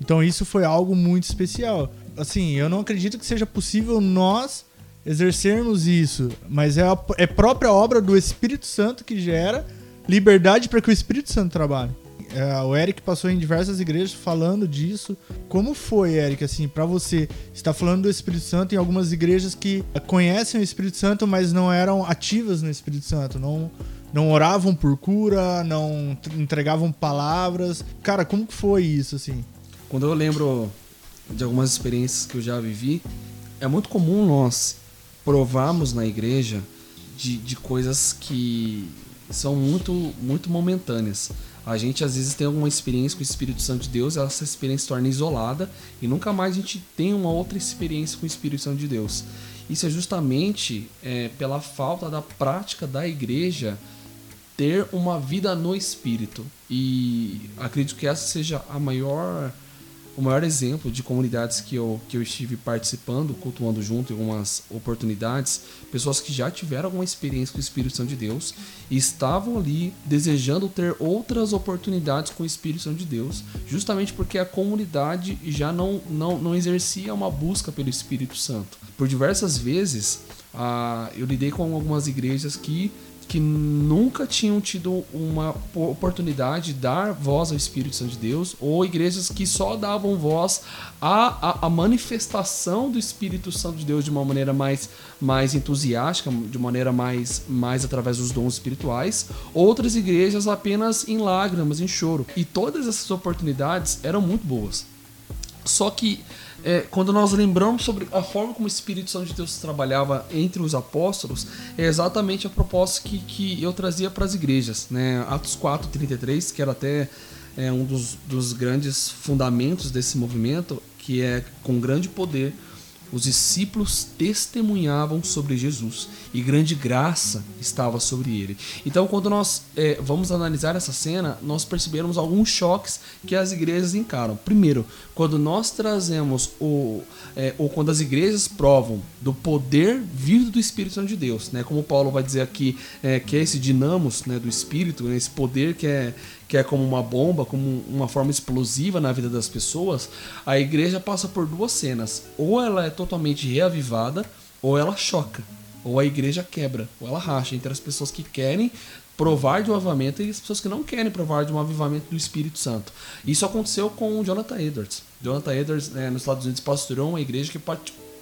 Então isso foi algo muito especial. Assim, eu não acredito que seja possível nós exercermos isso, mas é a é própria obra do Espírito Santo que gera liberdade para que o Espírito Santo trabalhe. É, o Eric passou em diversas igrejas falando disso. Como foi, Eric, assim, para você? está falando do Espírito Santo em algumas igrejas que conhecem o Espírito Santo, mas não eram ativas no Espírito Santo, não não oravam por cura, não entregavam palavras. Cara, como que foi isso assim? Quando eu lembro de algumas experiências que eu já vivi, é muito comum nós provarmos na igreja de, de coisas que são muito muito momentâneas. A gente às vezes tem alguma experiência com o Espírito Santo de Deus, essa experiência se torna isolada e nunca mais a gente tem uma outra experiência com o Espírito Santo de Deus. Isso é justamente é, pela falta da prática da igreja ter uma vida no Espírito. E acredito que essa seja a maior o maior exemplo de comunidades que eu, que eu estive participando, cultuando junto em algumas oportunidades, pessoas que já tiveram alguma experiência com o Espírito Santo de Deus e estavam ali desejando ter outras oportunidades com o Espírito Santo de Deus, justamente porque a comunidade já não, não, não exercia uma busca pelo Espírito Santo. Por diversas vezes, ah, eu lidei com algumas igrejas que que nunca tinham tido uma oportunidade de dar voz ao Espírito Santo de Deus, ou igrejas que só davam voz à, à, à, manifestação do Espírito Santo de Deus de uma maneira mais, mais entusiástica, de maneira mais, mais através dos dons espirituais, outras igrejas apenas em lágrimas, em choro. E todas essas oportunidades eram muito boas. Só que é, quando nós lembramos sobre a forma como o Espírito Santo de Deus trabalhava entre os apóstolos, é exatamente a proposta que, que eu trazia para as igrejas. Né? Atos 4, 33, que era até é, um dos, dos grandes fundamentos desse movimento, que é com grande poder os discípulos testemunhavam sobre Jesus e grande graça estava sobre ele. Então, quando nós é, vamos analisar essa cena, nós percebemos alguns choques que as igrejas encaram. Primeiro, quando nós trazemos o é, ou quando as igrejas provam do poder vivo do Espírito Santo de Deus, né? Como Paulo vai dizer aqui, é, que é esse dinamos né, do Espírito, né, esse poder que é que é como uma bomba, como uma forma explosiva na vida das pessoas, a igreja passa por duas cenas. Ou ela é totalmente reavivada, ou ela choca. Ou a igreja quebra, ou ela racha entre as pessoas que querem provar de um avivamento e as pessoas que não querem provar de um avivamento do Espírito Santo. Isso aconteceu com o Jonathan Edwards. Jonathan Edwards, né, nos Estados Unidos, pastoreou uma igreja que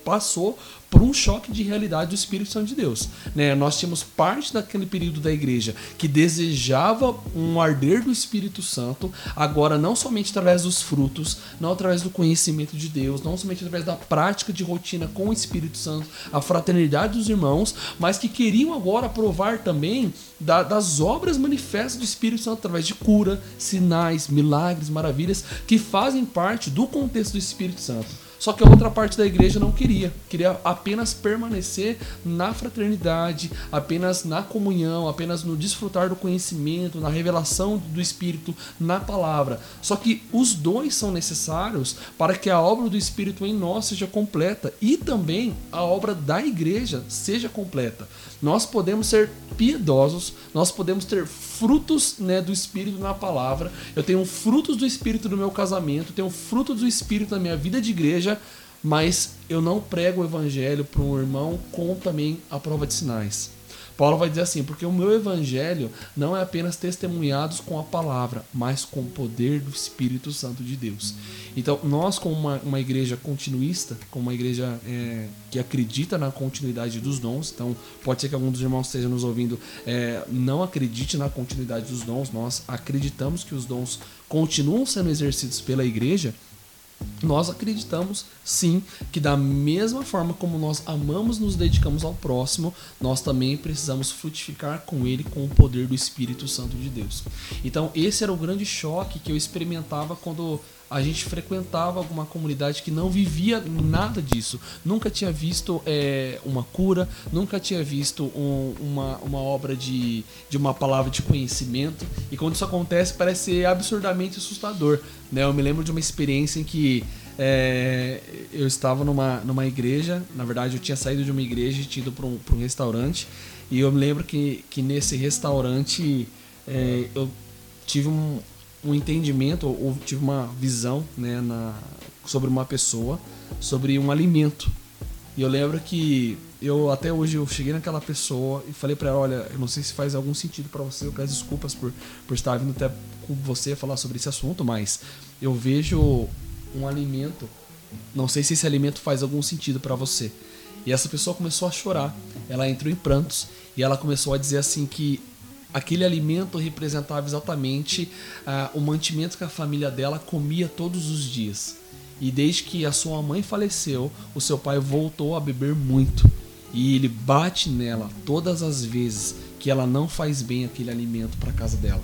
passou por um choque de realidade do Espírito Santo de Deus. Né? Nós tínhamos parte daquele período da igreja que desejava um arder do Espírito Santo, agora não somente através dos frutos, não através do conhecimento de Deus, não somente através da prática de rotina com o Espírito Santo, a fraternidade dos irmãos, mas que queriam agora provar também da, das obras manifestas do Espírito Santo através de cura, sinais, milagres, maravilhas, que fazem parte do contexto do Espírito Santo. Só que a outra parte da igreja não queria, queria apenas permanecer na fraternidade, apenas na comunhão, apenas no desfrutar do conhecimento, na revelação do Espírito, na palavra. Só que os dois são necessários para que a obra do Espírito em nós seja completa e também a obra da igreja seja completa. Nós podemos ser piedosos, nós podemos ter frutos né, do Espírito na palavra. Eu tenho frutos do Espírito no meu casamento, tenho frutos do Espírito na minha vida de igreja, mas eu não prego o Evangelho para um irmão com também a prova de sinais. Paulo vai dizer assim: porque o meu evangelho não é apenas testemunhados com a palavra, mas com o poder do Espírito Santo de Deus. Então, nós, como uma, uma igreja continuista, como uma igreja é, que acredita na continuidade dos dons, então pode ser que algum dos irmãos esteja nos ouvindo, é, não acredite na continuidade dos dons, nós acreditamos que os dons continuam sendo exercidos pela igreja nós acreditamos sim que da mesma forma como nós amamos nos dedicamos ao próximo, nós também precisamos frutificar com ele com o poder do Espírito Santo de Deus. Então esse era o grande choque que eu experimentava quando a gente frequentava alguma comunidade que não vivia nada disso. Nunca tinha visto é, uma cura, nunca tinha visto um, uma, uma obra de, de uma palavra de conhecimento. E quando isso acontece, parece ser absurdamente assustador. Né? Eu me lembro de uma experiência em que é, eu estava numa, numa igreja, na verdade eu tinha saído de uma igreja e tinha ido para um, um restaurante. E eu me lembro que, que nesse restaurante é, eu tive um, um entendimento ou tive uma visão né, na, sobre uma pessoa, sobre um alimento. E eu lembro que eu até hoje eu cheguei naquela pessoa e falei para ela, olha, eu não sei se faz algum sentido para você, eu peço desculpas por, por estar vindo até com você falar sobre esse assunto, mas eu vejo um alimento, não sei se esse alimento faz algum sentido para você. E essa pessoa começou a chorar, ela entrou em prantos e ela começou a dizer assim que aquele alimento representava exatamente uh, o mantimento que a família dela comia todos os dias. E desde que a sua mãe faleceu, o seu pai voltou a beber muito. E ele bate nela todas as vezes que ela não faz bem aquele alimento para casa dela.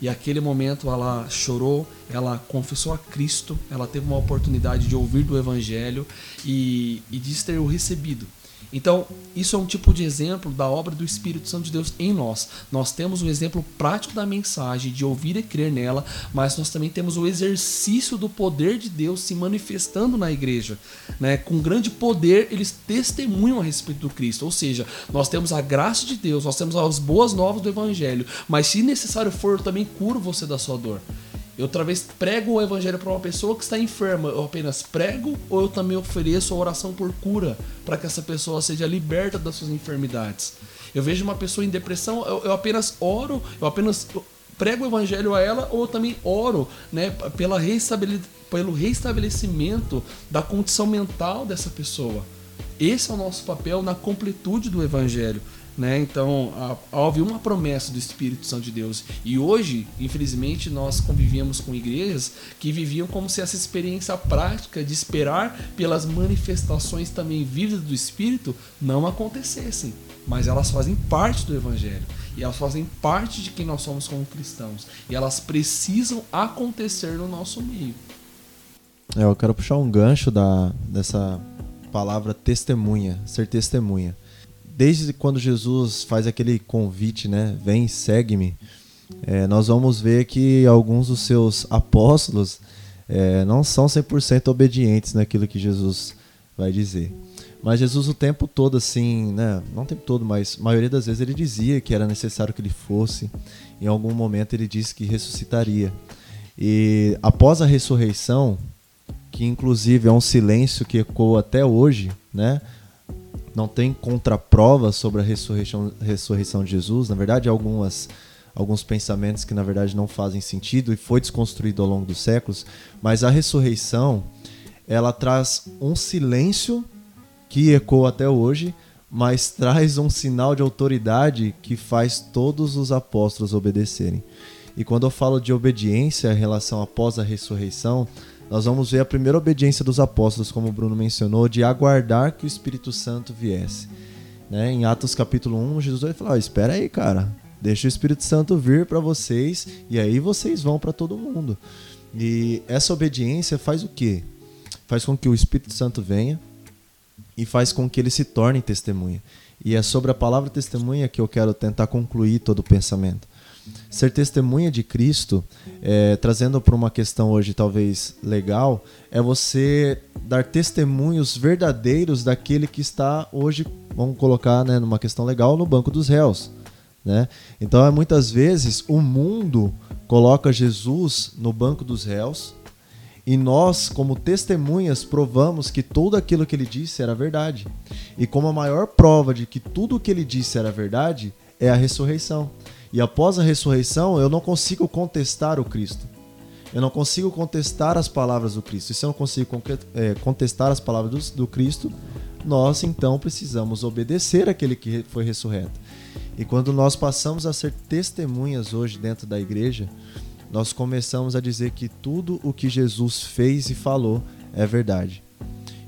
E aquele momento ela chorou, ela confessou a Cristo, ela teve uma oportunidade de ouvir do Evangelho e, e de ter o recebido. Então, isso é um tipo de exemplo da obra do Espírito Santo de Deus em nós. Nós temos o exemplo prático da mensagem, de ouvir e crer nela, mas nós também temos o exercício do poder de Deus se manifestando na igreja. Né? Com grande poder, eles testemunham a respeito do Cristo. Ou seja, nós temos a graça de Deus, nós temos as boas novas do Evangelho, mas se necessário for, eu também curo você da sua dor. Eu outra vez prego o evangelho para uma pessoa que está enferma. Eu apenas prego ou eu também ofereço a oração por cura para que essa pessoa seja liberta das suas enfermidades. Eu vejo uma pessoa em depressão, eu, eu apenas oro, eu apenas prego o evangelho a ela ou eu também oro né, pela pelo restabelecimento da condição mental dessa pessoa. Esse é o nosso papel na completude do evangelho. Né? Então, houve uma promessa do Espírito Santo de Deus. E hoje, infelizmente, nós convivíamos com igrejas que viviam como se essa experiência prática de esperar pelas manifestações também vivas do Espírito não acontecessem. Mas elas fazem parte do Evangelho. E elas fazem parte de quem nós somos como cristãos. E elas precisam acontecer no nosso meio. É, eu quero puxar um gancho da, dessa palavra testemunha, ser testemunha desde quando Jesus faz aquele convite, né? Vem, segue-me. É, nós vamos ver que alguns dos seus apóstolos é, não são 100% obedientes naquilo que Jesus vai dizer. Mas Jesus o tempo todo assim, né? Não o tempo todo, mas a maioria das vezes ele dizia que era necessário que ele fosse. Em algum momento ele disse que ressuscitaria. E após a ressurreição, que inclusive é um silêncio que ecoa até hoje, né? Não tem contraprova sobre a ressurreição, ressurreição de Jesus. Na verdade, algumas alguns pensamentos que na verdade não fazem sentido e foi desconstruído ao longo dos séculos, mas a ressurreição ela traz um silêncio que ecoa até hoje, mas traz um sinal de autoridade que faz todos os apóstolos obedecerem. E quando eu falo de obediência em relação após a ressurreição, nós vamos ver a primeira obediência dos apóstolos, como o Bruno mencionou, de aguardar que o Espírito Santo viesse. Né? Em Atos capítulo 1, Jesus vai falar: oh, espera aí, cara, deixa o Espírito Santo vir para vocês e aí vocês vão para todo mundo. E essa obediência faz o quê? Faz com que o Espírito Santo venha e faz com que ele se torne testemunha. E é sobre a palavra testemunha que eu quero tentar concluir todo o pensamento ser testemunha de Cristo, é, trazendo para uma questão hoje talvez legal, é você dar testemunhos verdadeiros daquele que está hoje, vamos colocar né, numa questão legal, no banco dos réus. Né? Então, é, muitas vezes, o mundo coloca Jesus no banco dos réus e nós, como testemunhas, provamos que tudo aquilo que ele disse era verdade. E como a maior prova de que tudo o que ele disse era verdade é a ressurreição. E após a ressurreição, eu não consigo contestar o Cristo. Eu não consigo contestar as palavras do Cristo. E se eu não consigo é, contestar as palavras do, Cristo, nós então precisamos obedecer aquele que foi ressurreto. E quando nós passamos a ser testemunhas hoje dentro da igreja, nós começamos a dizer que tudo o que Jesus fez e falou é verdade.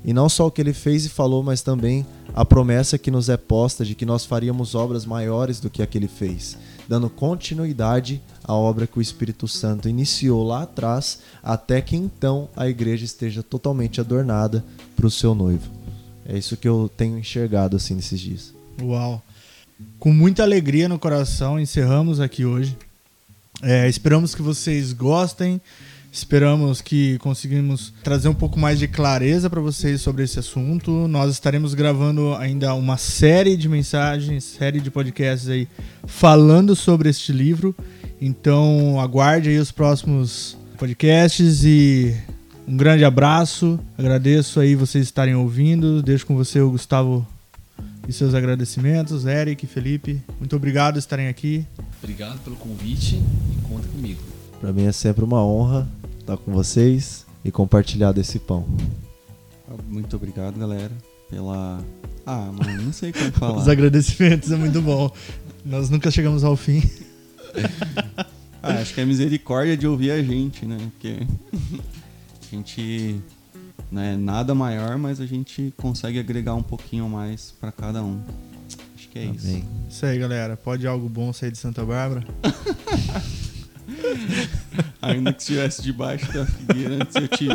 E não só o que ele fez e falou, mas também a promessa que nos é posta de que nós faríamos obras maiores do que a que ele fez dando continuidade à obra que o Espírito Santo iniciou lá atrás, até que então a igreja esteja totalmente adornada para o seu noivo. É isso que eu tenho enxergado assim nesses dias. Uau! Com muita alegria no coração, encerramos aqui hoje. É, esperamos que vocês gostem. Esperamos que conseguimos trazer um pouco mais de clareza para vocês sobre esse assunto. Nós estaremos gravando ainda uma série de mensagens, série de podcasts aí falando sobre este livro. Então aguarde aí os próximos podcasts e Um grande abraço. Agradeço aí vocês estarem ouvindo. Deixo com você o Gustavo e seus agradecimentos. Eric, Felipe, muito obrigado por estarem aqui. Obrigado pelo convite e conta comigo. Para mim é sempre uma honra estar com vocês e compartilhar desse pão. Muito obrigado, galera, pela. Ah, mano, não sei como falar. Os agradecimentos é muito bom. Nós nunca chegamos ao fim. ah, acho que é misericórdia de ouvir a gente, né? Porque a gente não é nada maior, mas a gente consegue agregar um pouquinho mais para cada um. Acho que é Amém. isso. Isso aí, galera. Pode algo bom sair de Santa Bárbara? Ainda que estivesse debaixo da figueira antes eu te vi.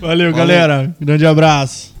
Valeu, galera. Grande abraço.